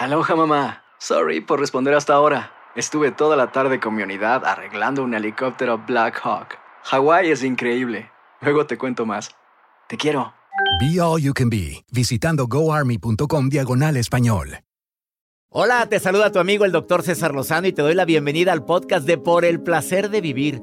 Aloha mamá. Sorry por responder hasta ahora. Estuve toda la tarde con mi unidad arreglando un helicóptero Black Hawk. Hawái es increíble. Luego te cuento más. Te quiero. Be All You Can Be, visitando goarmy.com diagonal español. Hola, te saluda tu amigo el doctor César Lozano y te doy la bienvenida al podcast de Por el Placer de Vivir,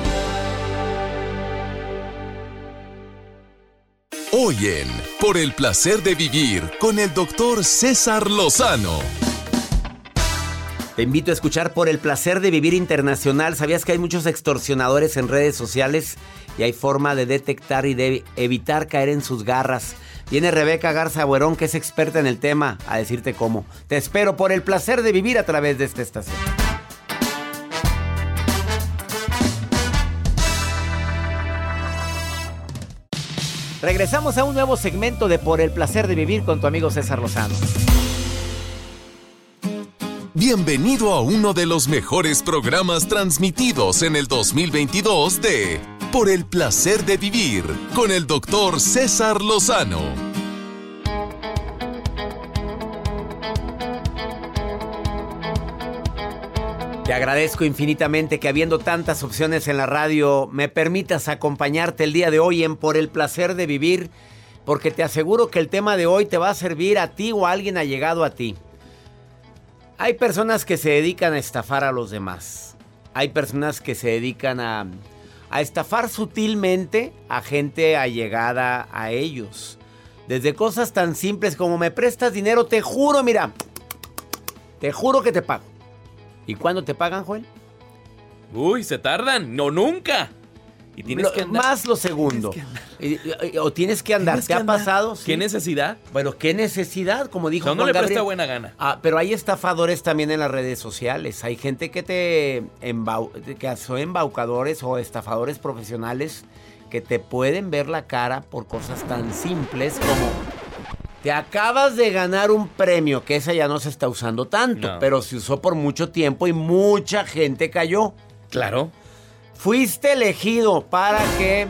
Hoy en Por el placer de vivir con el doctor César Lozano. Te invito a escuchar por el placer de vivir internacional. ¿Sabías que hay muchos extorsionadores en redes sociales y hay forma de detectar y de evitar caer en sus garras? Viene Rebeca Garza Buerón, que es experta en el tema, a decirte cómo. Te espero por el placer de vivir a través de esta estación. Regresamos a un nuevo segmento de Por el placer de vivir con tu amigo César Lozano. Bienvenido a uno de los mejores programas transmitidos en el 2022 de Por el placer de vivir con el doctor César Lozano. Te agradezco infinitamente que habiendo tantas opciones en la radio me permitas acompañarte el día de hoy en Por el placer de vivir, porque te aseguro que el tema de hoy te va a servir a ti o a alguien allegado a ti. Hay personas que se dedican a estafar a los demás. Hay personas que se dedican a, a estafar sutilmente a gente allegada a ellos. Desde cosas tan simples como me prestas dinero, te juro, mira, te juro que te pago. ¿Y cuándo te pagan, Joel? Uy, se tardan. No, nunca. Y tienes Lo- que andar. Más lo segundo. Y- y- O tienes que andar. Tienes ¿Te que ha andar. pasado? ¿Qué Sí. necesidad? Bueno, ¿qué necesidad? Como dijo No, no Juan le Gabriel. presta buena gana. Ah, pero hay estafadores también en las redes sociales. Hay gente que te embau- que son embaucadores o estafadores profesionales que te pueden ver la cara por cosas tan simples como te acabas de ganar un premio, que esa ya no se está usando tanto, No. pero se usó por mucho tiempo y mucha gente cayó. Claro. Fuiste elegido para que,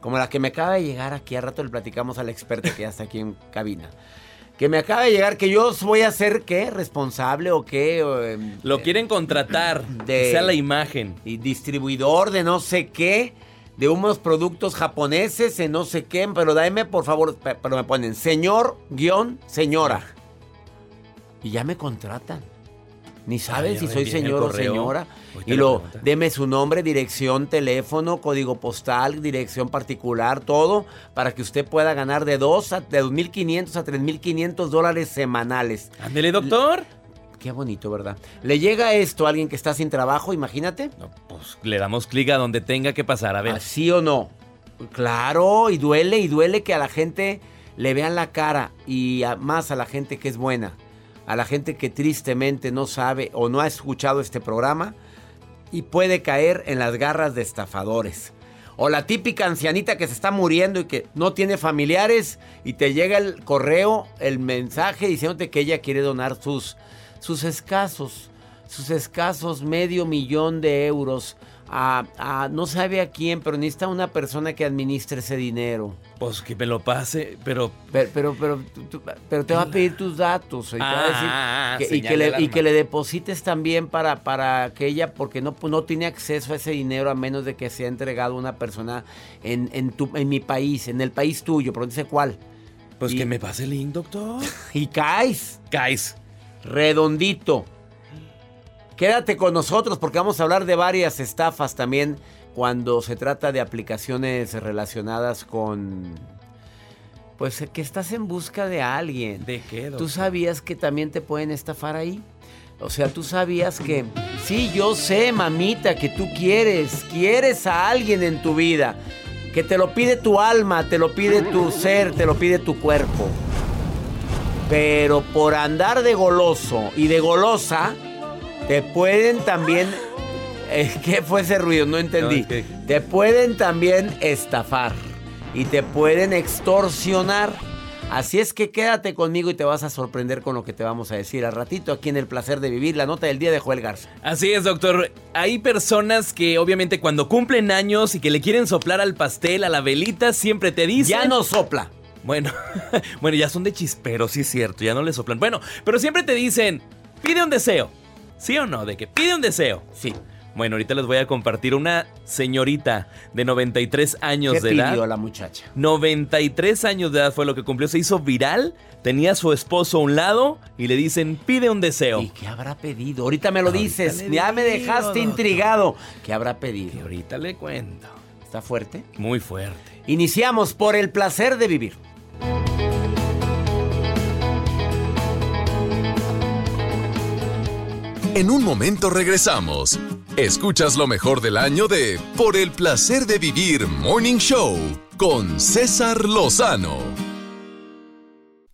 como la que me acaba de llegar aquí, a rato le platicamos a la experta que ya está aquí en cabina, que me acaba de llegar que yo voy a ser, ¿qué? ¿Responsable o qué? O, em, Lo eh, quieren contratar. de- Que sea la imagen. Y distribuidor de no sé qué, de unos productos japoneses en no sé qué, pero dame por favor, pe- pero me ponen señor guion señora. Y ya me contratan. Ni saben ya si soy señor o señora. Y lo, deme su nombre, dirección, teléfono, código postal, dirección particular, todo, para que usted pueda ganar de dos a de 2.500 a 3.500 dólares semanales. Ándele, doctor. Qué bonito, ¿verdad? Le llega esto a alguien que está sin trabajo, imagínate. No, pues le damos clic a donde tenga que pasar. A ver. ¿Así o no? Claro, y duele, y duele que a la gente le vean la cara y a- más a la gente que es buena, a la gente que tristemente no sabe o no ha escuchado este programa y puede caer en las garras de estafadores. O la típica ancianita que se está muriendo y que no tiene familiares y te llega el correo, el mensaje diciéndote que ella quiere donar sus, sus escasos, sus escasos medio millón de euros a, a- no sabe a quién, pero necesita una persona que administre ese dinero. Pues que me lo pase, pero. Pero, pero, pero, tú- tú- pero te va a pedir tus datos y, te va a decir Ah, que- y que, le, y que le deposites también para, para que ella, porque no, pues, no tiene acceso a ese dinero a menos de que sea entregado a una persona en, en, tu, en mi país, en el país tuyo, pero no dice cuál. Pues Y- que me pase el link, doctor. Y caes Guys. Redondito. Quédate con nosotros porque vamos a hablar de varias estafas también cuando se trata de aplicaciones relacionadas con... Pues que estás en busca de alguien. ¿De qué, ¿Tú sabías que también te pueden estafar ahí? O sea, tú sabías que... Sí, yo sé, mamita, que tú quieres, quieres a alguien en tu vida. Que te lo pide tu alma, te lo pide tu ser, te lo pide tu cuerpo. Pero por andar de goloso y de golosa, te pueden también... eh, ¿Qué fue ese ruido? No entendí. No, Te pueden también estafar y te pueden extorsionar. Así es que quédate conmigo y te vas a sorprender con lo que te vamos a decir al ratito aquí en El Placer de Vivir, la nota del día de Joel Garza. Así es, doctor. Hay personas que obviamente cuando cumplen años y que le quieren soplar al pastel, a la velita, siempre te dicen... Ya no sopla. Bueno, bueno, ya son de chispero, sí es cierto, ya no le soplan. Bueno, pero siempre te dicen, pide un deseo. ¿Sí o no? De que pide un deseo. Sí. Bueno, ahorita les voy a compartir una señorita de 93 años ¿Qué de pidió edad. la muchacha? 93 años de edad fue lo que cumplió. Se hizo viral. Tenía a su esposo a un lado y le dicen, pide un deseo. ¿Y qué habrá pedido? Ahorita me lo Ahorita dices. Ya me dejaste doctor. intrigado. ¿Qué habrá Y pedido? ahorita le cuento. ¿Está fuerte? Muy fuerte. Iniciamos por el placer de vivir. En un momento regresamos. Escuchas lo mejor del año de Por el placer de vivir Morning Show con César Lozano.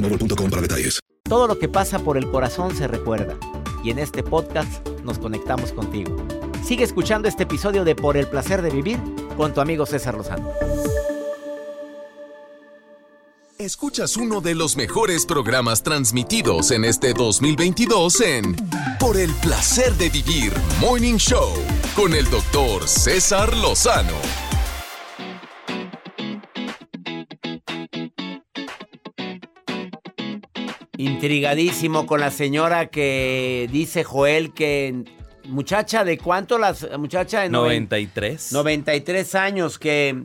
boostmobile.com para detalles. Todo lo que pasa por el corazón se recuerda. Y en este podcast nos conectamos contigo. Sigue escuchando este episodio de Por el placer de vivir con tu amigo César Lozano. Escuchas uno de los mejores programas transmitidos en este 2022 en Por el placer de vivir Morning Show con el doctor César Lozano. Intrigadísimo con la señora que dice Joel que muchacha de cuánto la muchacha de noven- 93. 93 años que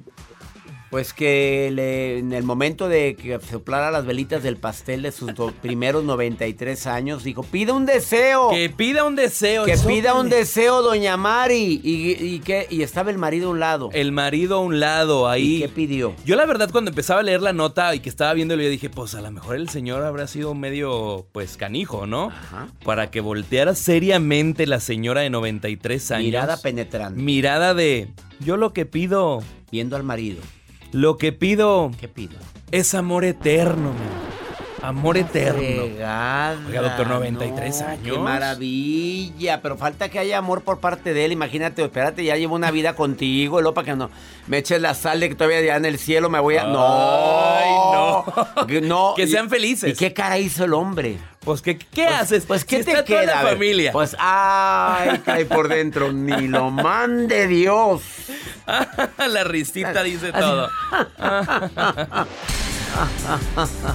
pues que le- en el momento de que soplara las velitas del pastel de sus primeros 93 años dijo, "Pide un deseo." Que pida un deseo. Que pida un deseo, doña Mari. Y, y que, y estaba el marido a un lado. El marido a un lado ahí. ¿Y qué pidió? Yo la verdad cuando empezaba a leer la nota y que estaba viéndolo yo dije, pues a lo mejor el señor habrá sido medio pues canijo, ¿no? Ajá. Para que volteara seriamente la señora de 93 años. Mirada penetrante. Mirada de yo lo que pido, Viendo al marido. Lo que pido ¿Qué pido? es amor eterno, mi amor. Amor eterno. Fregada, Oiga, doctor, 93 no, años. Qué maravilla. Pero falta que haya amor por parte de él. Imagínate, espérate, ya llevo una vida contigo, lo para que no me eches la sal de que todavía ya en el cielo me voy a. Ay, no. Que no. Que sean felices. ¿Y qué cara hizo el hombre? Pues ¿qué, qué haces? Pues, ¿qué Si te está toda queda? la familia. Pues, ay, cae por dentro. Ni lo mande Dios. la risita dice todo.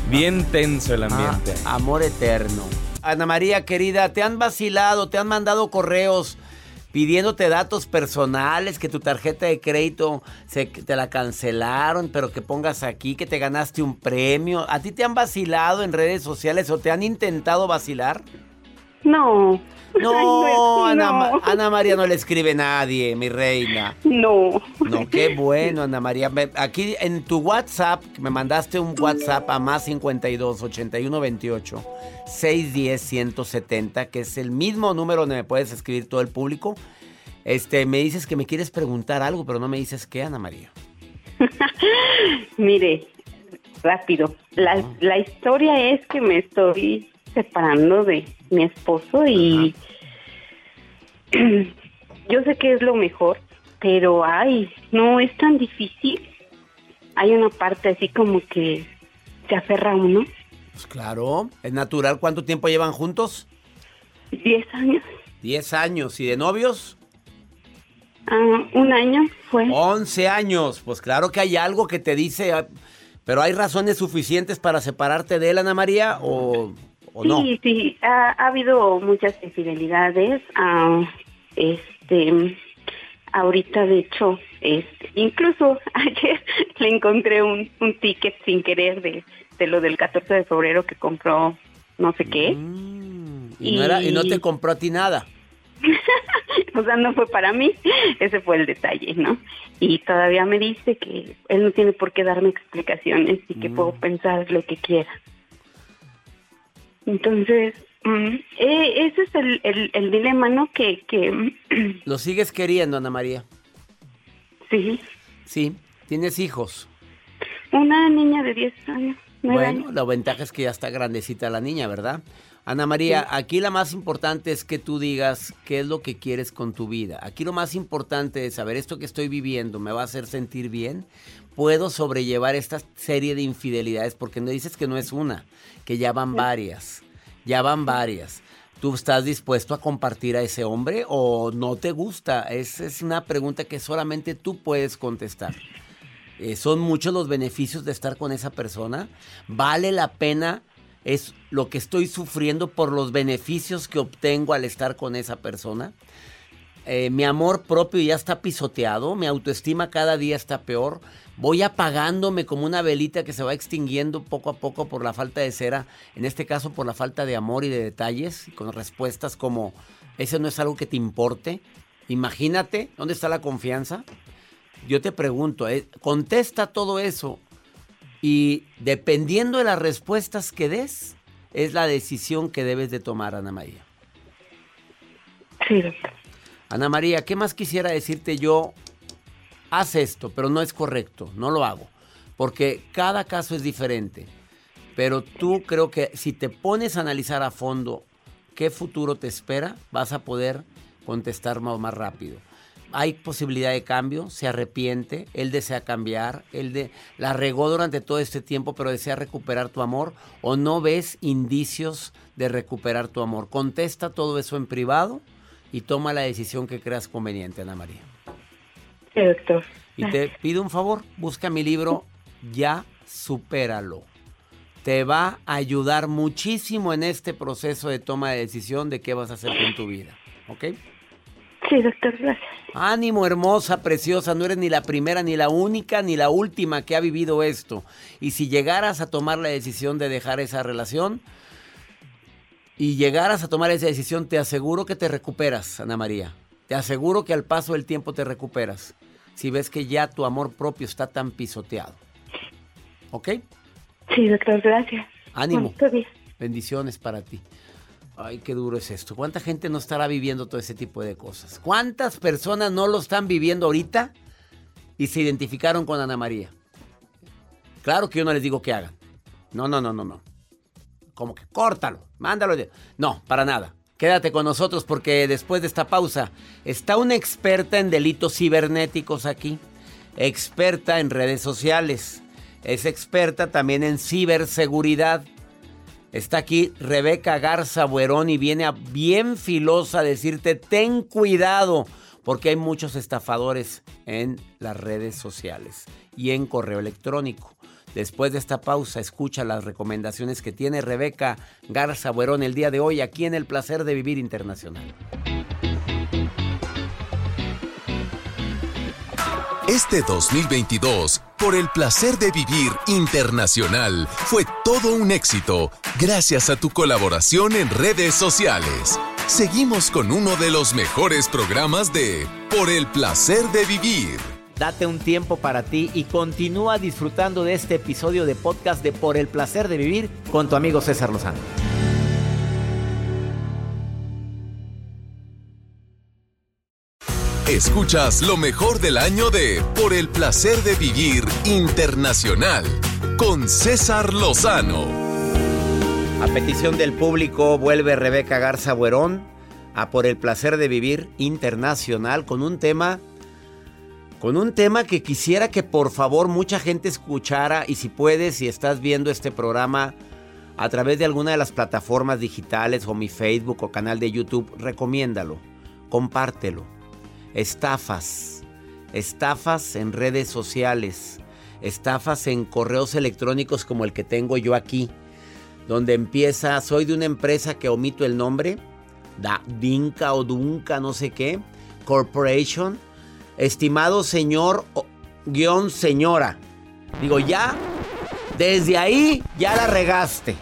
Bien tenso el ambiente. Ah, amor eterno. Ana María, querida, te han vacilado, te han mandado correos pidiéndote datos personales, que tu tarjeta de crédito se, te la cancelaron, pero que pongas aquí que te ganaste un premio. ¿A ti te han vacilado en redes sociales o te han intentado vacilar? No. No, Ay, Ana, no. Ana María no le escribe nadie, mi reina. No. No, qué bueno, Ana María. Aquí en tu WhatsApp, me mandaste un WhatsApp a más 52 81 28 610 170, que es el mismo número donde me puedes escribir todo el público. Este, me dices que me quieres preguntar algo, pero no me dices qué, Ana María. Mire, rápido. La, la historia es que me estoy separando de mi esposo y yo sé que es lo mejor, pero ay, no es tan difícil. Hay una parte así como que se aferra a uno. Pues claro, es natural. ¿Cuánto tiempo llevan juntos? Diez años, 10 años. ¿Y de novios? ah, un año fue. 11 años. Pues claro que hay algo que te dice, ah, pero ¿hay razones suficientes para separarte de él, Ana María? ¿O, o no? Sí, sí, ha, ha habido muchas infidelidades. ah, este, ahorita de hecho, este, incluso ayer le encontré un, un ticket sin querer de, de lo del 14 de febrero que compró no sé qué. Mm, y, no era- y no Y- te compró a ti nada. o sea, no fue para mí, ese fue el detalle, ¿no? Y todavía me dice que él no tiene por qué darme explicaciones y que Mm. puedo pensar lo que quiera. Entonces, mm, eh, ese es el, el, el dilema, ¿no? Que, que ¿Lo sigues queriendo, Ana María? sí, Sí. ¿Tienes hijos? una niña de 10 años, 9 Bueno, años. la ventaja es que ya está grandecita la niña, ¿verdad? Ana María, aquí la más importante es que tú digas qué es lo que quieres con tu vida. Aquí lo más importante es saber esto que estoy viviendo, ¿me va a hacer sentir bien? ¿Puedo sobrellevar esta serie de infidelidades? Porque no dices que no es una, que ya van varias, ya van varias. ¿Tú estás dispuesto a compartir a ese hombre o no te gusta? Esa es una pregunta que solamente tú puedes contestar. Eh, son muchos los beneficios de estar con esa persona. Vale la pena, es lo que estoy sufriendo por los beneficios que obtengo al estar con esa persona. Eh, mi amor propio ya está pisoteado, mi autoestima cada día está peor. Voy apagándome como una velita que se va extinguiendo poco a poco por la falta de cera, en este caso por la falta de amor y de detalles, con respuestas como, ese no es algo que te importe. Imagínate, ¿dónde está la confianza? Yo te pregunto, eh, contesta todo eso y dependiendo de las respuestas que des, es la decisión que debes de tomar, Ana María. Sí. Ana María, ¿qué más quisiera decirte yo? Haz esto, pero no es correcto, no lo hago, porque cada caso es diferente. Pero tú creo que si te pones a analizar a fondo qué futuro te espera, vas a poder contestar más, rápido. Hay posibilidad de cambio, se arrepiente, él desea cambiar, él de, la regó durante todo este tiempo, pero desea recuperar tu amor o no ves indicios de recuperar tu amor. Contesta todo eso en privado y toma la decisión que creas conveniente, Ana María. Sí, doctor. Y te pido un favor, busca mi libro Ya supéralo. Te va a ayudar muchísimo en este proceso de toma de decisión de qué vas a hacer con tu vida. ¿Ok? Sí, doctor, gracias. Ánimo, hermosa, preciosa, no eres ni la primera, ni la única, ni la última que ha vivido esto. Y si llegaras a tomar la decisión de dejar esa relación y llegaras a tomar esa decisión, te aseguro que te recuperas, Ana María. Te aseguro que al paso del tiempo te recuperas. Si ves que ya tu amor propio está tan pisoteado. ¿Ok? Sí, doctor, gracias. Ánimo. Bendiciones para ti. Ay, qué duro es esto. ¿Cuánta gente no estará viviendo todo ese tipo de cosas? ¿Cuántas personas no lo están viviendo ahorita y se identificaron con Ana María? Claro que yo no les digo que hagan. No, no, no, no, no. Como que córtalo, mándalo. No, para nada. Quédate con nosotros porque después de esta pausa está una experta en delitos cibernéticos aquí. Experta en redes sociales. Es experta también en ciberseguridad. Está aquí Rebeca Garza Buerón y viene a bien filosa a decirte ten cuidado porque hay muchos estafadores en las redes sociales y en correo electrónico. Después de esta pausa, escucha las recomendaciones que tiene Rebeca Garza Buerón el día de hoy aquí en El Placer de Vivir Internacional. Este 2022, por el placer de vivir internacional, fue todo un éxito gracias a tu colaboración en redes sociales. Seguimos con uno de los mejores programas de Por el placer de vivir. Date un tiempo para ti y continúa disfrutando de este episodio de podcast de Por el placer de vivir con tu amigo César Lozano. Escuchas lo mejor del año de Por el placer de vivir internacional con César Lozano. A petición del público vuelve Rebeca Garza Buerón a Por el placer de vivir internacional con un tema con un tema que quisiera que por favor mucha gente escuchara y si puedes, si estás viendo este programa a través de alguna de las plataformas digitales o mi Facebook o canal de YouTube, recomiéndalo, compártelo. Estafas, estafas en redes sociales, estafas en correos electrónicos como el que tengo yo aquí, donde empieza, soy de una empresa que omito el nombre, da, Dinka o Dunca, no sé qué, Corporation, estimado señor guion señora. Digo, ya, desde ahí ya la regaste.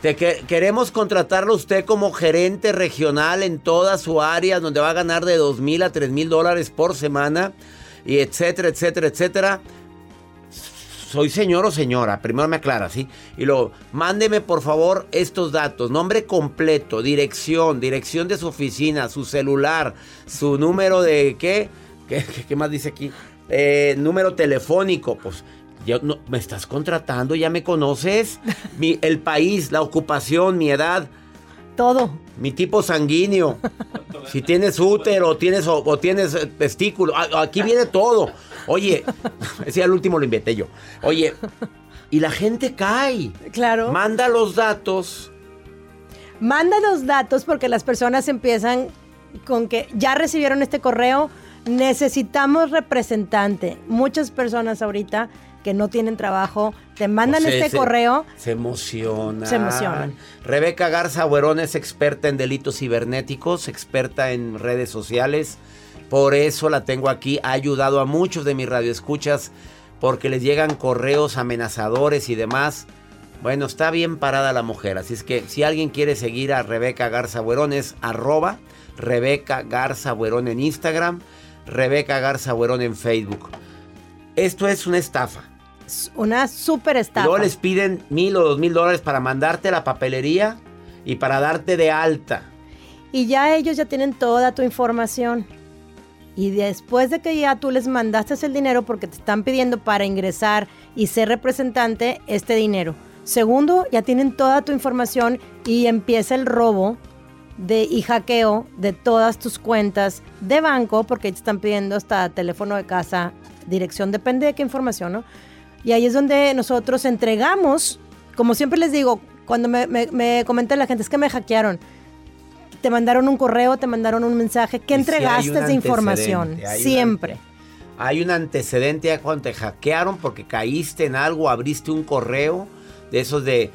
Te que- queremos contratarlo usted como gerente regional en toda su área, donde va a ganar de 2 mil a 3 mil dólares por semana, y etcétera, etcétera, etcétera. Soy señor o señora, primero me aclara, ¿sí? Y luego, mándeme por favor estos datos, nombre completo, dirección, dirección de su oficina, su celular, su número de, ¿qué? ¿Qué, más dice aquí? Eh, número telefónico, pues, yo, no, ¿me estás contratando? ¿Ya me conoces? Mi- el país, la ocupación, mi edad, Todo. mi tipo sanguíneo. Si tienes útero, tienes o, o tienes testículo. A- Aquí viene todo. Oye, ese al último lo inventé yo. Oye, y la gente cae. Claro. Manda los datos. Manda los datos porque las personas empiezan con que ya recibieron este correo, necesitamos representante. Muchas personas ahorita que no tienen trabajo te mandan O sea, este se- correo. Se emocionan. Se emocionan. Rebeca Garza Buerón es experta en delitos cibernéticos, experta en redes sociales. Por eso la tengo aquí. Ha ayudado a muchos de mis radioescuchas porque les llegan correos amenazadores y demás. Bueno, está bien parada la mujer. Así es que si alguien quiere seguir a Rebeca Garza Buerón es arroba Rebeca Garza Buerón en Instagram, Rebeca Garza Buerón en Facebook. Esto es una estafa. Una súper estafa. luego les piden mil o dos mil dólares para mandarte a la papelería y para darte de alta. Y ya ellos ya tienen toda tu información. Y después de que ya tú les mandaste el dinero porque te están pidiendo para ingresar y ser representante este dinero. Segundo, ya tienen toda tu información y empieza el robo de, y hackeo de todas tus cuentas de banco porque te están pidiendo hasta teléfono de casa, dirección, depende de qué información, ¿no? Y ahí es donde nosotros entregamos, como siempre les digo, cuando me, me, me comenta la gente, es que me hackearon te mandaron un correo, te mandaron un mensaje, ¿qué entregaste un de información? hay Siempre. Hay un antecedente ya cuando te hackearon porque caíste en algo, abriste un correo de esos de,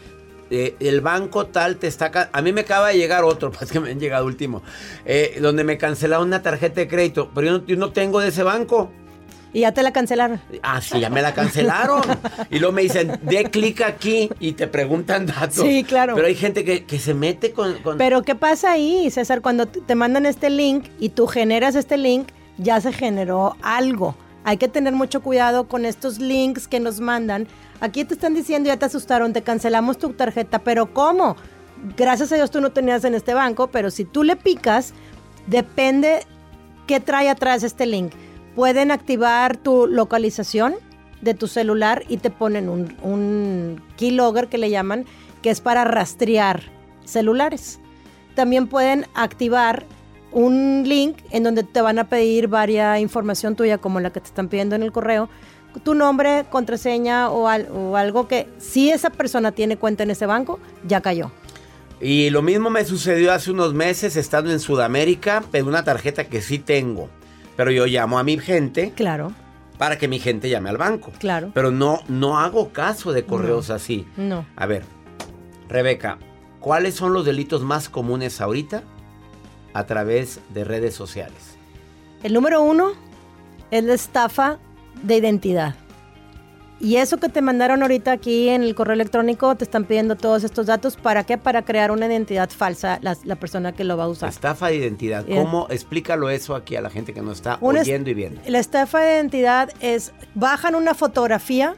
de- el banco tal te está... A mí me acaba de llegar otro, pues que me han llegado último, eh, donde me cancelaron una tarjeta de crédito, pero yo no, yo no tengo de ese banco. Y ya te la cancelaron. Ah, sí, ya me la cancelaron. y luego me dicen, de clic aquí y te preguntan datos. Sí, claro. Pero hay gente que, que se mete con... con- Pero ¿qué pasa ahí, César? Cuando te mandan este link y tú generas este link, ya se generó algo. Hay que tener mucho cuidado con estos links que nos mandan. Aquí te están diciendo, ya te asustaron, te cancelamos tu tarjeta, pero ¿cómo? Gracias a Dios tú no tenías en este banco, pero si tú le picas, depende qué trae atrás este link. Pueden activar tu localización de tu celular y te ponen un, un keylogger que le llaman, que es para rastrear celulares. También pueden activar un link en donde te van a pedir varia información tuya, como la que te están pidiendo en el correo, tu nombre, contraseña o, al- o algo que si esa persona tiene cuenta en ese banco, ya cayó. Y lo mismo me sucedió hace unos meses estando en Sudamérica, pero una tarjeta que sí tengo. Pero yo llamo a mi gente Claro, para que mi gente llame al banco. claro. Pero no, no hago caso de correos así. No. A ver, Rebeca, ¿cuáles son los delitos más comunes ahorita a través de redes sociales? El número uno es la estafa de identidad. Y eso que te mandaron ahorita aquí en el correo electrónico, te están pidiendo todos estos datos. ¿Para qué? Para crear una identidad falsa la, la persona que lo va a usar. Estafa de identidad. ¿Cómo? Explícalo eso aquí a la gente que nos está Una oyendo y viendo. La estafa de identidad es, bajan una fotografía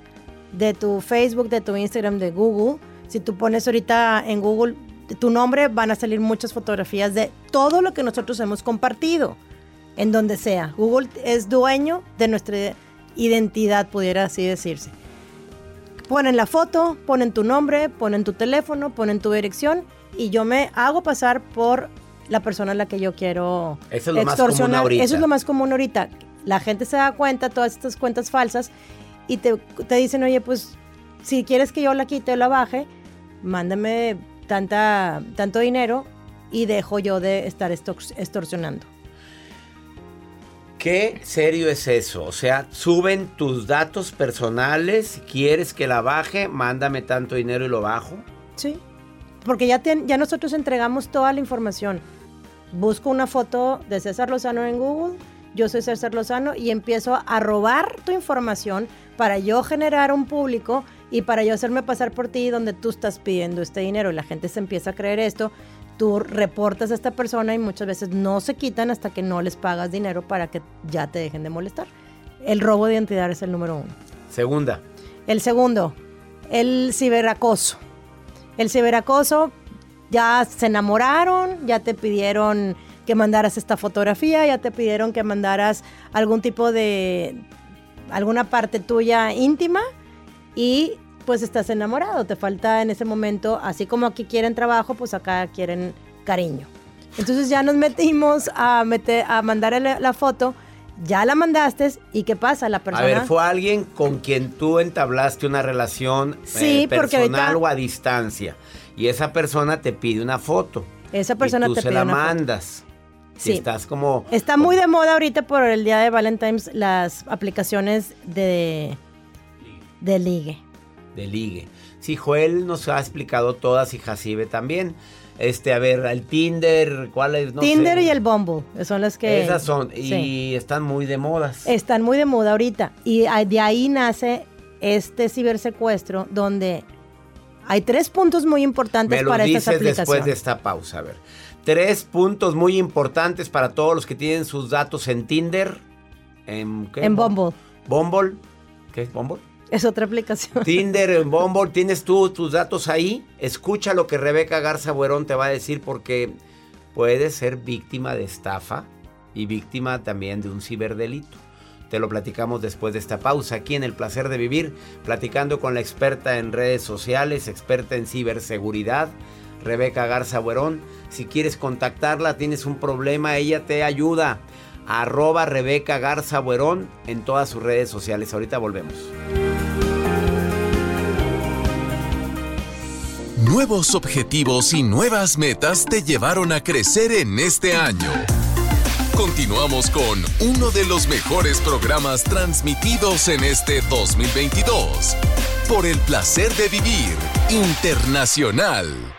de tu Facebook, de tu Instagram, de Google. Si tú pones ahorita en Google tu nombre, van a salir muchas fotografías de todo lo que nosotros hemos compartido, en donde sea. Google es dueño de nuestra identidad, pudiera así decirse. Ponen la foto, ponen tu nombre, ponen tu teléfono, ponen tu dirección y yo me hago pasar por la persona a la que yo quiero Eso es lo más común extorsionar. Eso es lo más común ahorita. La gente se da cuenta, todas estas cuentas falsas, y te, te dicen, oye, pues si quieres que yo la quite o la baje, mándame tanta, tanto dinero y dejo yo de estar extor- extorsionando. ¿Qué serio es eso? O sea, suben tus datos personales. Si quieres que la baje, mándame tanto dinero y lo bajo. Sí. Porque ya, ten- ya nosotros entregamos toda la información. Busco una foto de César Lozano en Google, yo soy César Lozano y empiezo a robar tu información para yo generar un público y para yo hacerme pasar por ti donde tú estás pidiendo este dinero. Y la gente se empieza a creer esto. Tú reportas a esta persona y muchas veces no se quitan hasta que no les pagas dinero para que ya te dejen de molestar. El robo de identidad es el número uno. Segunda. El segundo, el ciberacoso. El ciberacoso, ya se enamoraron, ya te pidieron que mandaras esta fotografía, ya te pidieron que mandaras algún tipo de, alguna parte tuya íntima y pues estás enamorado, te falta en ese momento, así como aquí quieren trabajo, pues acá quieren cariño. Entonces ya nos metimos a, meter, a mandar la, la foto, ya la mandaste y ¿qué pasa? La persona... A ver, fue alguien con quien tú entablaste una relación Sí, eh, personal ahorita- o a distancia. Y esa persona te pide una foto. Esa persona y tú te se pide la una foto. mandas. Sí. Y estás como... Está muy de moda ahorita por el día de Valentine's las aplicaciones de, de ligue. de ligue. Sí, Joel nos ha explicado todas y Jacibe también. Este, a ver, el Tinder, ¿cuál es? No Tinder sé. y el Bumble son las que... Esas son, y sí. están muy de modas. Están muy de moda ahorita. Y de ahí nace este cibersecuestro donde hay tres puntos muy importantes Me para estas dices aplicaciones. después de esta pausa, a ver. Tres puntos muy importantes para todos los que tienen sus datos en Tinder. ¿En, qué? En Bumble. Bumble. ¿Qué es Bumble? Es otra aplicación. Tinder, Bumble, tienes tú tus datos ahí. Escucha lo que Rebeca Garza Buerón te va a decir porque puedes ser víctima de estafa y víctima también de un ciberdelito. Te lo platicamos después de esta pausa aquí en El Placer de Vivir, platicando con la experta en redes sociales, experta en ciberseguridad, Rebeca Garza Buerón. Si quieres contactarla, tienes un problema, ella te ayuda. Arroba Rebeca Garza Buerón en todas sus redes sociales. Ahorita volvemos. Nuevos objetivos y nuevas metas te llevaron a crecer en este año. Continuamos con uno de los mejores programas transmitidos en este 2022. Por el placer de vivir internacional.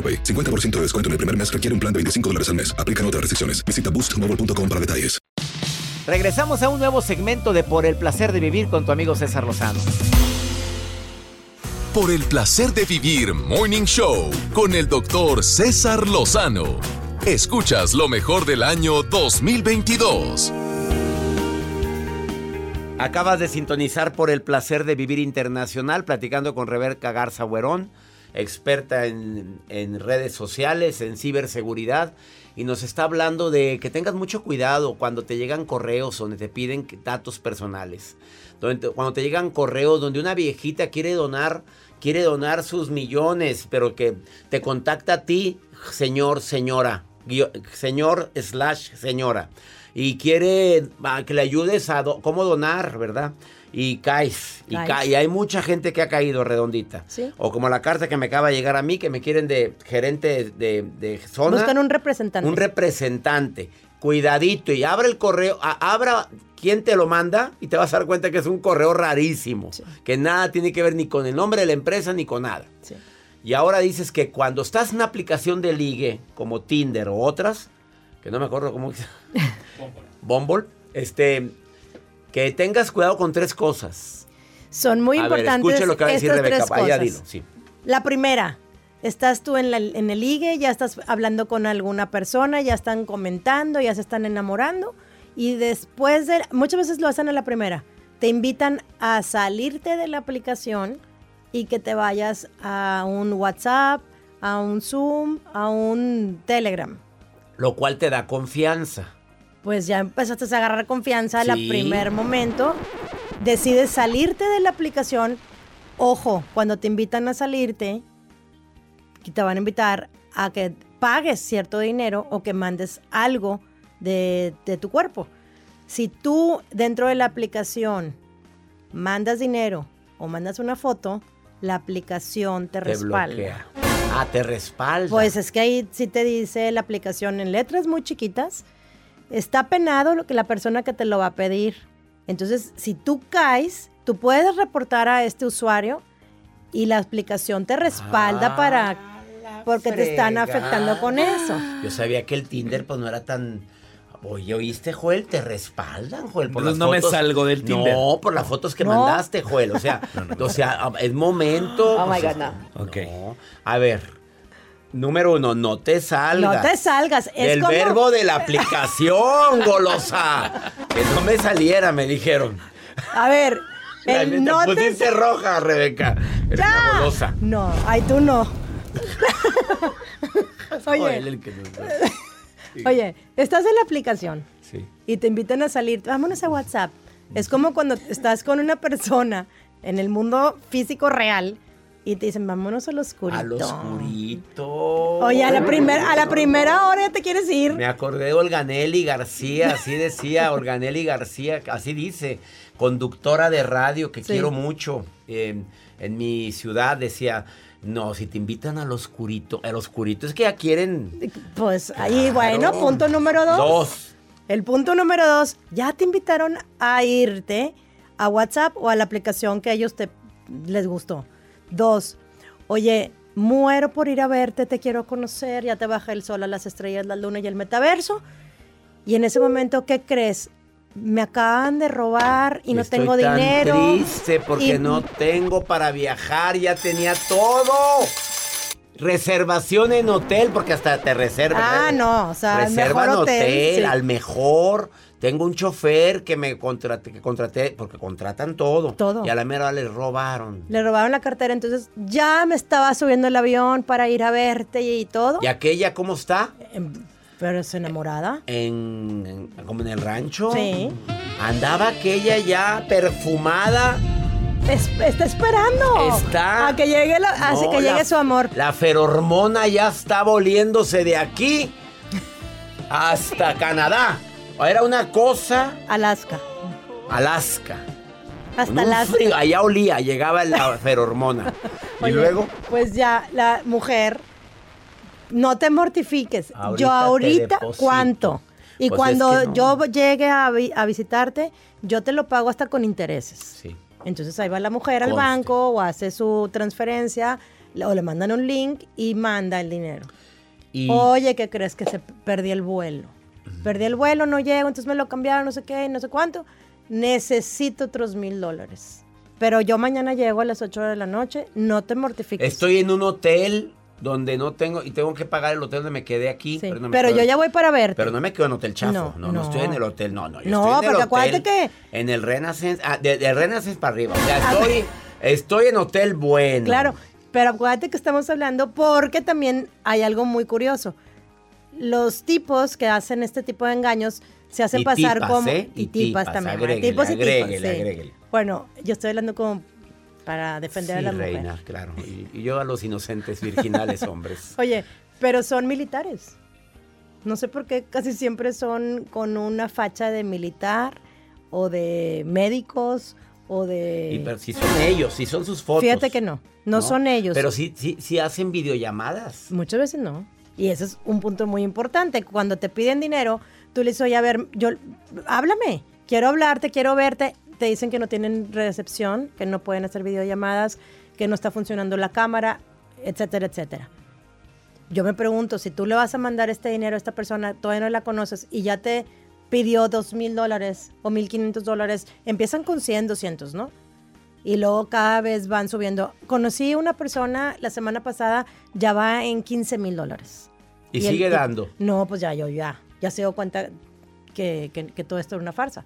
AroPay. 50% de descuento en el primer mes requiere un plan de 25 dólares al mes. Aplican otras restricciones. Visita boostmobile.com para detalles. Regresamos a un nuevo segmento de Por el placer de vivir con tu amigo César Lozano. Por el placer de vivir Morning Show con el doctor César Lozano. Escuchas lo mejor del año 2022. Acabas de sintonizar por el placer de vivir internacional, platicando con Rebeca Garza Huerón, experta en, redes sociales, en ciberseguridad, y nos está hablando de que tengas mucho cuidado cuando te llegan correos donde te piden datos personales. Cuando te llegan correos donde una viejita quiere donar, quiere donar sus millones, pero que te contacta a ti, señor, señora, señor slash señora, y quiere ah, que le ayudes a cómo donar, ¿verdad? Y caes, y, ca- y hay mucha gente que ha caído redondita. Sí. O como la carta que me acaba de llegar a mí, que me quieren de gerente de, de zona. Buscan un representante. Un representante. Cuidadito y abre el correo, a- abra quién te lo manda y te vas a dar cuenta que es un correo rarísimo, que nada tiene que ver ni con el nombre de la empresa ni con nada. Sí. Y ahora dices que cuando estás en una aplicación de ligue como Tinder o otras, que no me acuerdo cómo Bumble, este que tengas cuidado con tres cosas. Son muy a ver, importantes escuche lo que va a decir estas Rebeca, tres vaya, cosas. dilo, sí. La primera, estás tú en, la- en el ligue, ya estás hablando con alguna persona, ya están comentando, ya se están enamorando y después de, muchas veces lo hacen a la primera, te invitan a salirte de la aplicación y que te vayas a un WhatsApp, a un Zoom, a un Telegram. Lo cual te da confianza. Pues ya empezaste a agarrar confianza al Sí. primer momento, decides salirte de la aplicación. Ojo, cuando te invitan a salirte, que te van a invitar a que pagues cierto dinero o que mandes algo de, de tu cuerpo. Si tú dentro de la aplicación mandas dinero o mandas una foto, la aplicación te, Te respalda. bloquea. Ah, te respalda. Pues es que ahí sí te dice la aplicación en letras muy chiquitas. Está penado lo que la persona que te lo va a pedir. Entonces, si tú caes, tú puedes reportar a este usuario y la aplicación te respalda Ah, para porque te están afectando con eso. Yo sabía que el Tinder pues no era tan... Oye, ¿oíste, Joel? Te respaldan, Joel, por Entonces las no me salgo del Tinder. No, por las fotos que No. mandaste, Joel. O sea, o sea, es momento. Oh, pues, my God, no. Ok. no. A ver, número uno, no te salgas. No te salgas. Es El como- verbo de la aplicación, golosa. Que no me saliera, me dijeron. A ver, el te no te pusiste roja, Rebeca. Eres ¡Ya! una golosa. No, ay, tú no. Joel, Oye, el que nos- oye, estás en la aplicación. Sí. y te invitan a salir, vámonos a WhatsApp. Es como cuando estás con una persona en el mundo físico real y te dicen, vámonos al oscurito. Al oscurito. Oye, a la, primer, a la primera hora ya te quieres ir. Me acordé de Olganelli García, así decía Olganelli García, así dice, conductora de radio que Sí. quiero mucho. eh, en mi ciudad decía, no, si te invitan al oscurito, al oscurito es que ya quieren Pues ahí, bueno, punto número dos. dos. El punto número dos, ya te invitaron a irte a WhatsApp o a la aplicación que a ellos te, les gustó. Dos, oye, muero por ir a verte, te quiero conocer, ya te baja el sol a las estrellas, la luna y el metaverso. Y en ese momento, ¿qué crees? Me acaban de robar y no Estoy tengo tan dinero. triste porque Y- no tengo para viajar, ya tenía todo. Reservación en hotel, porque hasta te reservan. Ah, ¿eh? no, o sea, Reserva mejor en hotel, hotel, sí. al mejor. Tengo un chofer que me contraté, que contraté, porque contratan todo. Todo. Y a la mera le robaron. Le robaron la cartera, entonces ya me estaba subiendo el avión para ir a verte y, y todo. ¿Y aquella cómo está? Em, Pero es enamorada. En, en- como en el rancho. Sí. Andaba aquella ya perfumada. Es- está esperando. Está. A que llegue, la- así que la- llegue su amor. La ferormona ya está volviéndose de aquí hasta Canadá. Era una cosa, Alaska. Alaska. Hasta Alaska. frío, allá olía, llegaba la ferormona. y Oye, luego, Pues ya, la mujer, no te mortifiques. Ahorita yo ahorita. ¿cuánto? Y Pues cuando es que no. yo llegue a, vi- a visitarte, yo te lo pago hasta con intereses. sí. Entonces ahí va la mujer al banco o hace su transferencia o le mandan un link y manda el dinero. Y Oye, ¿qué crees? Que se p- perdí el vuelo. Perdí el vuelo, no llego, entonces me lo cambiaron, no sé qué, no sé cuánto. Necesito otros mil dólares. Pero yo mañana llego a las 8 de la noche, no te mortifiques. estoy en un hotel donde no tengo y tengo que pagar el hotel donde me quedé aquí. Sí, Pero, no me Pero quedo yo ya voy para verte. Pero no me quedo en hotel chafo. No, No, no, no. estoy en el hotel. No, no. Yo No, estoy en el hotel, acuérdate que- En el Renaissance. Ah, de, de Renaissance para arriba. O sea, estoy, estoy en hotel bueno. Claro, pero acuérdate que estamos hablando porque también hay algo muy curioso. Los tipos que hacen este tipo de engaños se hacen Y pasar tipas, como ¿eh? y, Y tipas, tipas, también. tipos y tipas, sí. Bueno, yo estoy hablando como para defender a Sí, la mujer. reina, claro. Y, y yo a los inocentes virginales hombres. Oye, pero son militares. No sé por qué casi siempre son con una facha de militar o de médicos o de... Y, pero si son ellos, si son sus fotos. Fíjate que no, no, son ellos. Pero sí, sí, sí hacen videollamadas. Muchas veces no. Y ese es un punto muy importante. Cuando te piden dinero, tú le dices, oye, a ver, yo, háblame, quiero hablarte, quiero verte. Te dicen que no tienen recepción, que no pueden hacer videollamadas, que no está funcionando la cámara, etcétera, etcétera. Yo me pregunto, si tú le vas a mandar este dinero a esta persona, todavía no la conoces y ya te pidió dos mil dólares o mil quinientos dólares, empiezan con 100, 200, ¿no? Y luego cada vez van subiendo. Conocí una persona la semana pasada, ya va en 15 mil dólares. Y, sigue dando. No, pues ya, yo ya, ya se dio cuenta que, que- que todo esto era una farsa.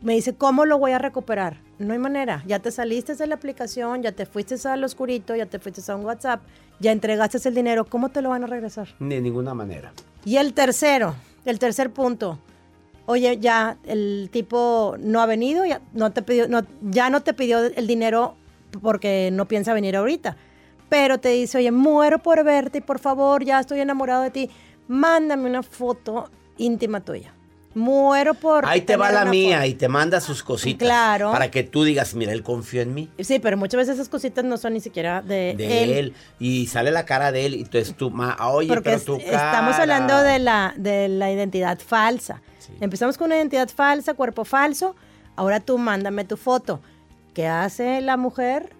Me dice, ¿cómo lo voy a recuperar? No hay manera. Ya te saliste de la aplicación, ya te fuiste al oscurito, ya te fuiste a un WhatsApp, ya entregaste el dinero. ¿Cómo te lo van a regresar? De ninguna manera. Y el tercero, el tercer punto. Oye, ya el tipo no ha venido, ya no te pidió, no, ya no te pidió el dinero porque no piensa venir ahorita. Pero te dice, oye, muero por verte y por favor, ya estoy enamorado de ti. Mándame una foto íntima tuya. Muero por. Ahí te va la mía foto". y te manda sus cositas. Claro. Para que tú digas, mira, él confió en mí. Sí, pero muchas veces esas cositas no son ni siquiera de, De él. Y sale la cara de él. Y entonces tú, ma, oye, Porque pero es- tu estamos cara. hablando de la, de la identidad falsa. Empezamos con una identidad falsa, cuerpo falso. Ahora tú mándame tu foto. ¿Qué hace la mujer?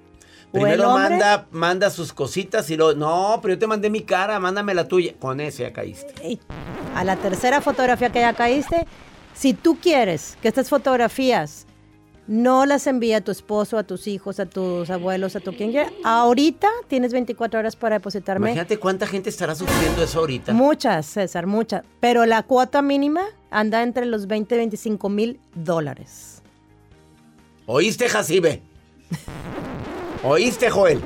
¿O el Primero manda, manda sus cositas y luego, no, pero yo te mandé mi cara, mándame la tuya. Con ese ya caíste. Y a la tercera fotografía que ya caíste, si tú quieres que estas fotografías no las envíe a tu esposo, a tus hijos, a tus abuelos, a tu quien quiera, ahorita tienes 24 horas para depositarme. Imagínate cuánta gente estará sufriendo eso ahorita. Muchas, César, muchas. Pero la cuota mínima anda entre los 20 y 25 mil dólares. ¿Oíste, Jacibe? ¿Oíste, Joel?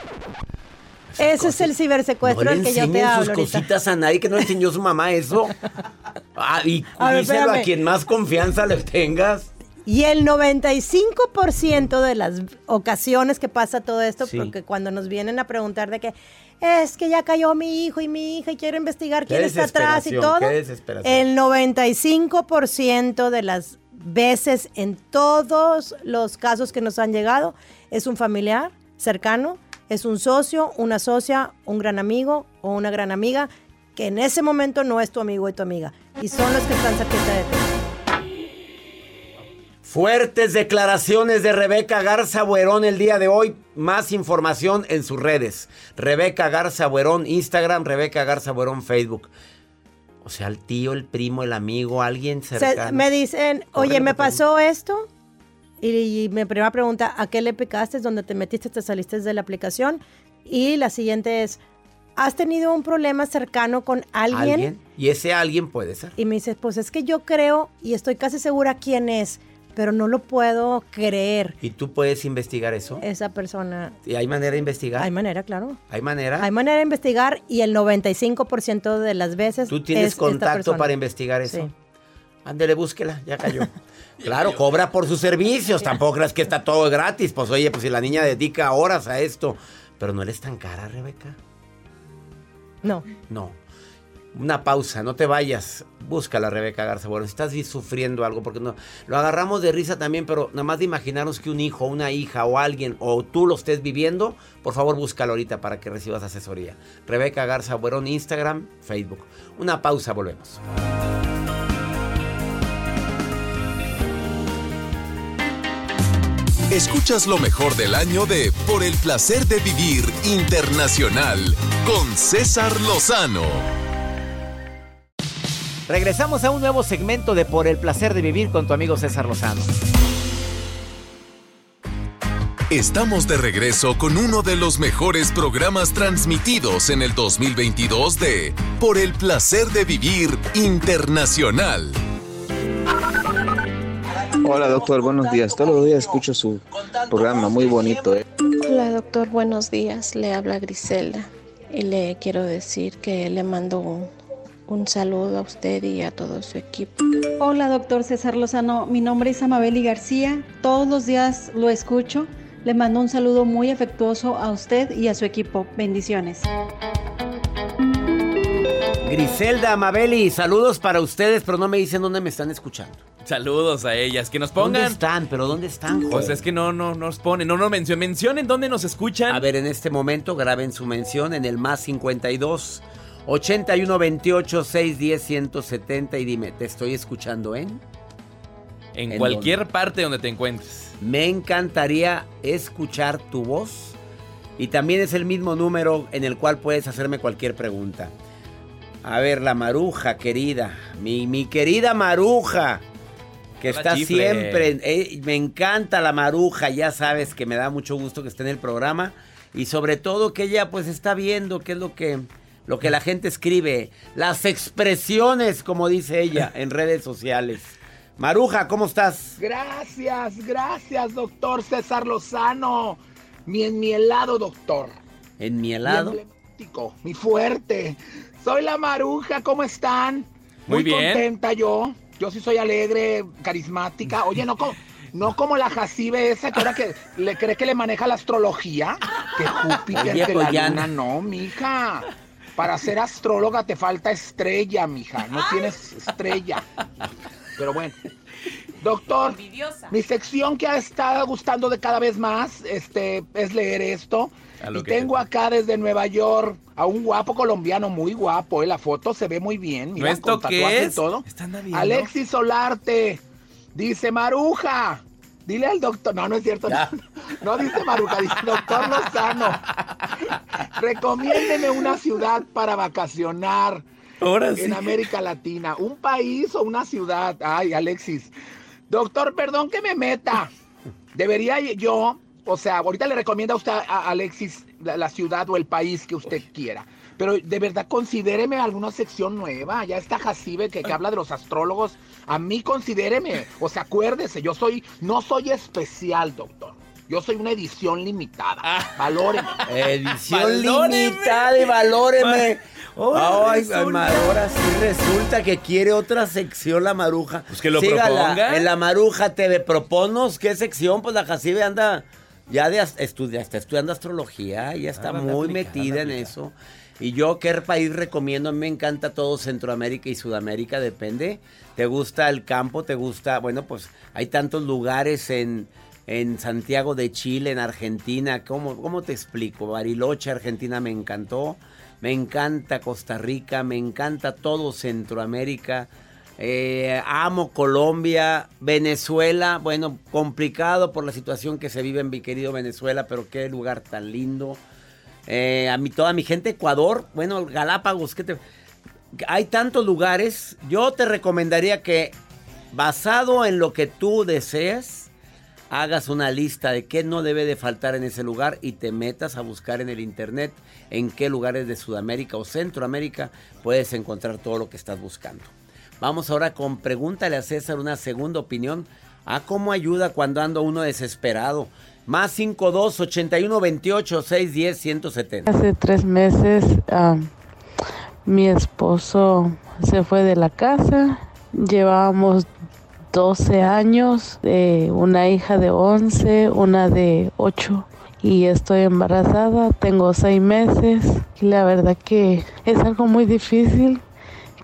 Ese es el cibersecuestro no del que yo te hablo sus ahorita. cositas a nadie que no le enseñó su mamá eso. Ah, y A ver, díselo a quien más confianza le tengas. Y el 95% de las ocasiones que pasa todo esto, Sí. porque cuando nos vienen a preguntar de que es que ya cayó mi hijo y mi hija y quiero investigar quién está atrás y todo, qué desesperación. el 95% de las veces en todos los casos que nos han llegado es un familiar cercano, es un socio, una socia, un gran amigo o una gran amiga que en ese momento no es tu amigo y tu amiga y son los que están cerquita de ti. Fuertes declaraciones de Rebeca Garza Buerón el día de hoy. Más información en sus redes. Rebeca Garza Buerón Instagram, Rebeca Garza Buerón Facebook. O sea, el tío, el primo, el amigo, alguien Se- cercano. me dicen, oye, me pasó esto. Y, mi primera pregunta, ¿a qué le picaste? ¿Dónde te metiste? ¿Te saliste de la aplicación? Y la siguiente es, ¿has tenido un problema cercano con alguien? ¿Alguien? Y ese alguien puede ser. Y me dice, pues es que yo creo y estoy casi segura quién es, pero no lo puedo creer. ¿Y tú puedes investigar eso? Esa persona. ¿Y hay manera de investigar? Hay manera, claro. ¿Hay manera? Hay manera de investigar y el 95% de las veces. ¿Tú tienes es contacto para investigar eso? Sí. Ándele, búsquela, ya cayó. Claro, cobra por sus servicios. Tampoco creas que está todo gratis. Pues oye, pues si la niña dedica horas a esto. Pero no eres tan cara, Rebeca. No. No. Una pausa, no te vayas. Búscala, Rebeca Garza. Bueno, si estás sufriendo algo, porque no, lo agarramos de risa también, pero nada más de imaginarnos que un hijo, una hija o alguien, o tú lo estés viviendo, por favor búscalo ahorita para que recibas asesoría. Rebeca Garza Buerón, Instagram, Facebook. Una pausa, volvemos. Escuchas lo mejor del año de Por el placer de vivir internacional con César Lozano. Regresamos a un nuevo segmento de Por el placer de vivir con tu amigo César Lozano. Estamos de regreso con uno de los mejores programas transmitidos en el 2022 de Por el placer de vivir internacional. Hola doctor, buenos días. Todos los días escucho su programa, muy bonito. ¿eh? Hola doctor, buenos días. Le habla Griselda y le quiero decir que le mando un, un saludo a usted y a todo su equipo. Hola doctor César Lozano, mi nombre es Amabeli García. Todos los días lo escucho. Le mando un saludo muy afectuoso a usted y a su equipo. Bendiciones. Griselda, Amabeli, saludos para ustedes, pero no me dicen dónde me están escuchando. Saludos a ellas, que nos pongan. ¿Dónde están? ¿Pero dónde están? Pues joder? es que no, no nos ponen, no nos mencionen. Mencionen dónde nos escuchan. A ver, en este momento graben su mención en el más 52 81 28 610 170 y dime, ¿te estoy escuchando en? en, ¿en cualquier parte donde te encuentres. Me encantaría escuchar tu voz y también es el mismo número en el cual puedes hacerme cualquier pregunta. A ver, la maruja querida, mi, mi querida maruja, que Hola, está chifle. siempre, eh, me encanta la maruja, ya sabes que me da mucho gusto que esté en el programa y sobre todo que ella pues está viendo qué es lo que, lo que la gente escribe, las expresiones, como dice ella, en redes sociales. Maruja, ¿cómo estás? Gracias, gracias, doctor César Lozano. Mi enmielado, doctor. En mi helado. Mi emblemático, mi fuerte. Soy la maruja, ¿cómo están? Muy bien. contenta yo. Yo sí soy alegre, carismática. Oye, no como, no como la Jacibe esa que ahora que le cree que le maneja la astrología. Que Júpiter, Oye, que pues la ya luna, no. mija. Para ser astróloga te falta estrella, mija. No tienes estrella. Pero bueno. Doctor, mi sección que ha estado gustando de cada vez más este, es leer esto. Y tengo acá desde Nueva York a un guapo colombiano, muy guapo. eh, La foto se ve muy bien. Mira, ¿Esto con qué y es? todo. Alexis Solarte dice Maruja. Dile al doctor. No, no es cierto. No, no dice Maruja, dice doctor Lozano. Recomiéndeme una ciudad para vacacionar Ahora en sí. América Latina. ¿Un país o una ciudad? Ay, Alexis. Doctor, perdón que me meta. Debería yo, o sea, ahorita le recomienda a usted a Alexis la, la ciudad o el país que usted quiera. Pero de verdad considéreme alguna sección nueva. Ya está Jacibe que, que habla de los astrólogos. A mí considéreme. O sea, acuérdese, yo soy, no soy especial, doctor. Yo soy una edición limitada. Valóreme. Edición Valóreme. limitada y valóreme. Ahora Ay, ahora sí resulta que quiere otra sección la maruja. Pues que lo Sígala proponga. En la maruja TV, proponos qué sección, pues la Jacibe anda ya de estudia, está estudiando astrología, ya está anda muy metida en eso. Y yo, ¿qué país recomiendo? Me encanta todo Centroamérica y Sudamérica, depende. ¿Te gusta el campo? ¿Te gusta? Bueno, pues hay tantos lugares en, en Santiago de Chile, en Argentina. ¿Cómo, ¿Cómo te explico? Bariloche, Argentina me encantó. Me encanta Costa Rica, me encanta todo Centroamérica. Eh, amo Colombia, Venezuela. Bueno, complicado por la situación que se vive en mi querido Venezuela, pero qué lugar tan lindo. Eh, a mi, toda mi gente, Ecuador, bueno, Galápagos, ¿qué te- hay tantos lugares. Yo te recomendaría que, basado en lo que tú deseas, hagas una lista de qué no debe de faltar en ese lugar y te metas a buscar en el internet en qué lugares de Sudamérica o Centroamérica puedes encontrar todo lo que estás buscando. Vamos ahora con pregúntale a César una segunda opinión. Ah, cómo ayuda cuando anda uno desesperado. Más 52 81 28 610 170. Hace tres meses ah, mi esposo se fue de la casa. Llevábamos 12 años, eh, una hija de 11, una de 8 y estoy embarazada, tengo 6 meses y la verdad que es algo muy difícil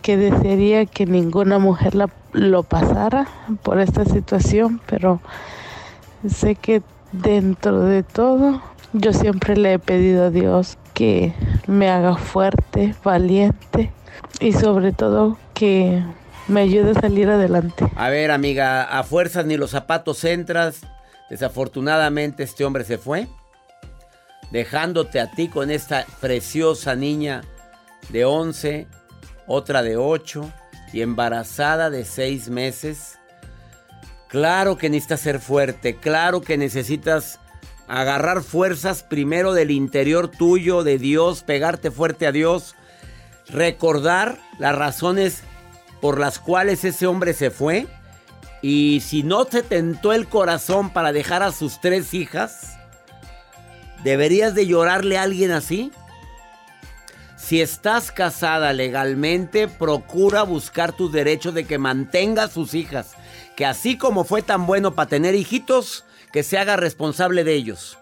que desearía que ninguna mujer la- lo pasara por esta situación, pero sé que dentro de todo yo siempre le he pedido a Dios que me haga fuerte, valiente y sobre todo que me ayude a salir adelante. A ver, amiga, a fuerzas ni los zapatos entras. Desafortunadamente este hombre se fue, dejándote a ti con esta preciosa niña de 11, otra de 8 y embarazada de 6 meses. Claro que necesitas ser fuerte, claro que necesitas agarrar fuerzas primero del interior tuyo, de Dios, pegarte fuerte a Dios, recordar las razones por las cuales ese hombre se fue. Y si no te tentó el corazón para dejar a sus tres hijas, ¿deberías de llorarle a alguien así? Si estás casada legalmente, procura buscar tu derecho de que mantenga sus hijas. Que así como fue tan bueno para tener hijitos, que se haga responsable de ellos.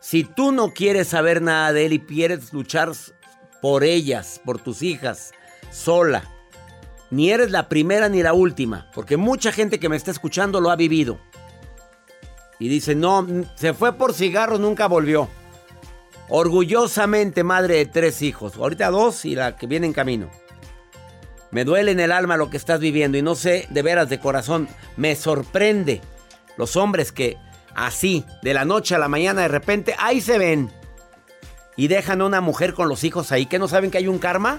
Si tú no quieres saber nada de él y quieres luchar por ellas, por tus hijas, sola, ni eres la primera ni la última, porque mucha gente que me está escuchando lo ha vivido. Y dice, no, se fue por cigarros, nunca volvió. Orgullosamente madre de tres hijos, ahorita dos y la que viene en camino. Me duele en el alma lo que estás viviendo y no sé de veras de corazón, me sorprende los hombres que así, de la noche a la mañana de repente, ahí se ven y dejan a una mujer con los hijos ahí, que no saben que hay un karma,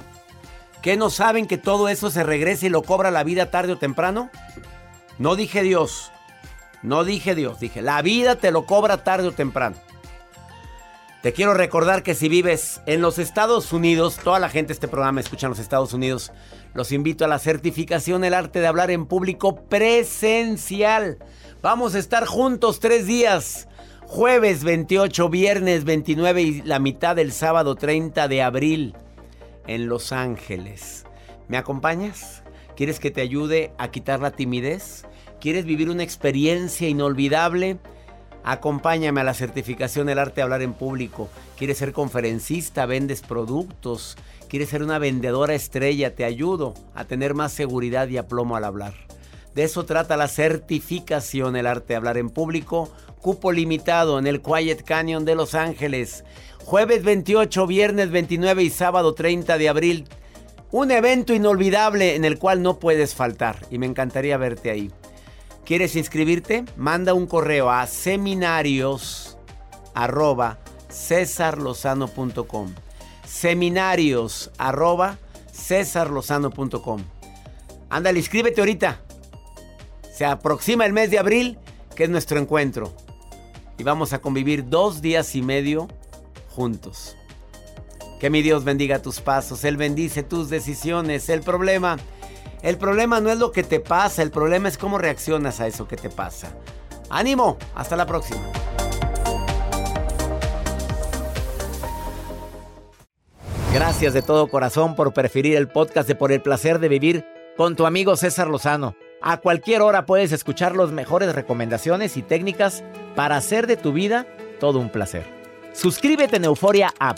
que no saben que todo eso se regresa y lo cobra la vida tarde o temprano. No dije Dios, no dije Dios, dije, la vida te lo cobra tarde o temprano. Te quiero recordar que si vives en los Estados Unidos, toda la gente de este programa escucha en los Estados Unidos, los invito a la certificación El arte de hablar en público presencial. Vamos a estar juntos tres días. Jueves 28, viernes 29 y la mitad del sábado 30 de abril en Los Ángeles. ¿Me acompañas? ¿Quieres que te ayude a quitar la timidez? ¿Quieres vivir una experiencia inolvidable? Acompáñame a la certificación del arte de hablar en público. ¿Quieres ser conferencista? ¿Vendes productos? ¿Quieres ser una vendedora estrella? Te ayudo a tener más seguridad y aplomo al hablar. De eso trata la certificación el arte de hablar en público. Cupo limitado en el Quiet Canyon de Los Ángeles. Jueves 28, viernes 29 y sábado 30 de abril. Un evento inolvidable en el cual no puedes faltar. Y me encantaría verte ahí. ¿Quieres inscribirte? Manda un correo a seminarios arroba cesarlozano.com seminarios arroba cesarlozano.com Ándale, inscríbete ahorita. Se aproxima el mes de abril, que es nuestro encuentro. Y vamos a convivir dos días y medio juntos. Que mi Dios bendiga tus pasos, Él bendice tus decisiones. El problema el problema no es lo que te pasa, el problema es cómo reaccionas a eso que te pasa. Ánimo, hasta la próxima. Gracias de todo corazón por preferir el podcast de Por el placer de vivir con tu amigo César Lozano. A cualquier hora puedes escuchar las mejores recomendaciones y técnicas para hacer de tu vida todo un placer. Suscríbete en Euforia App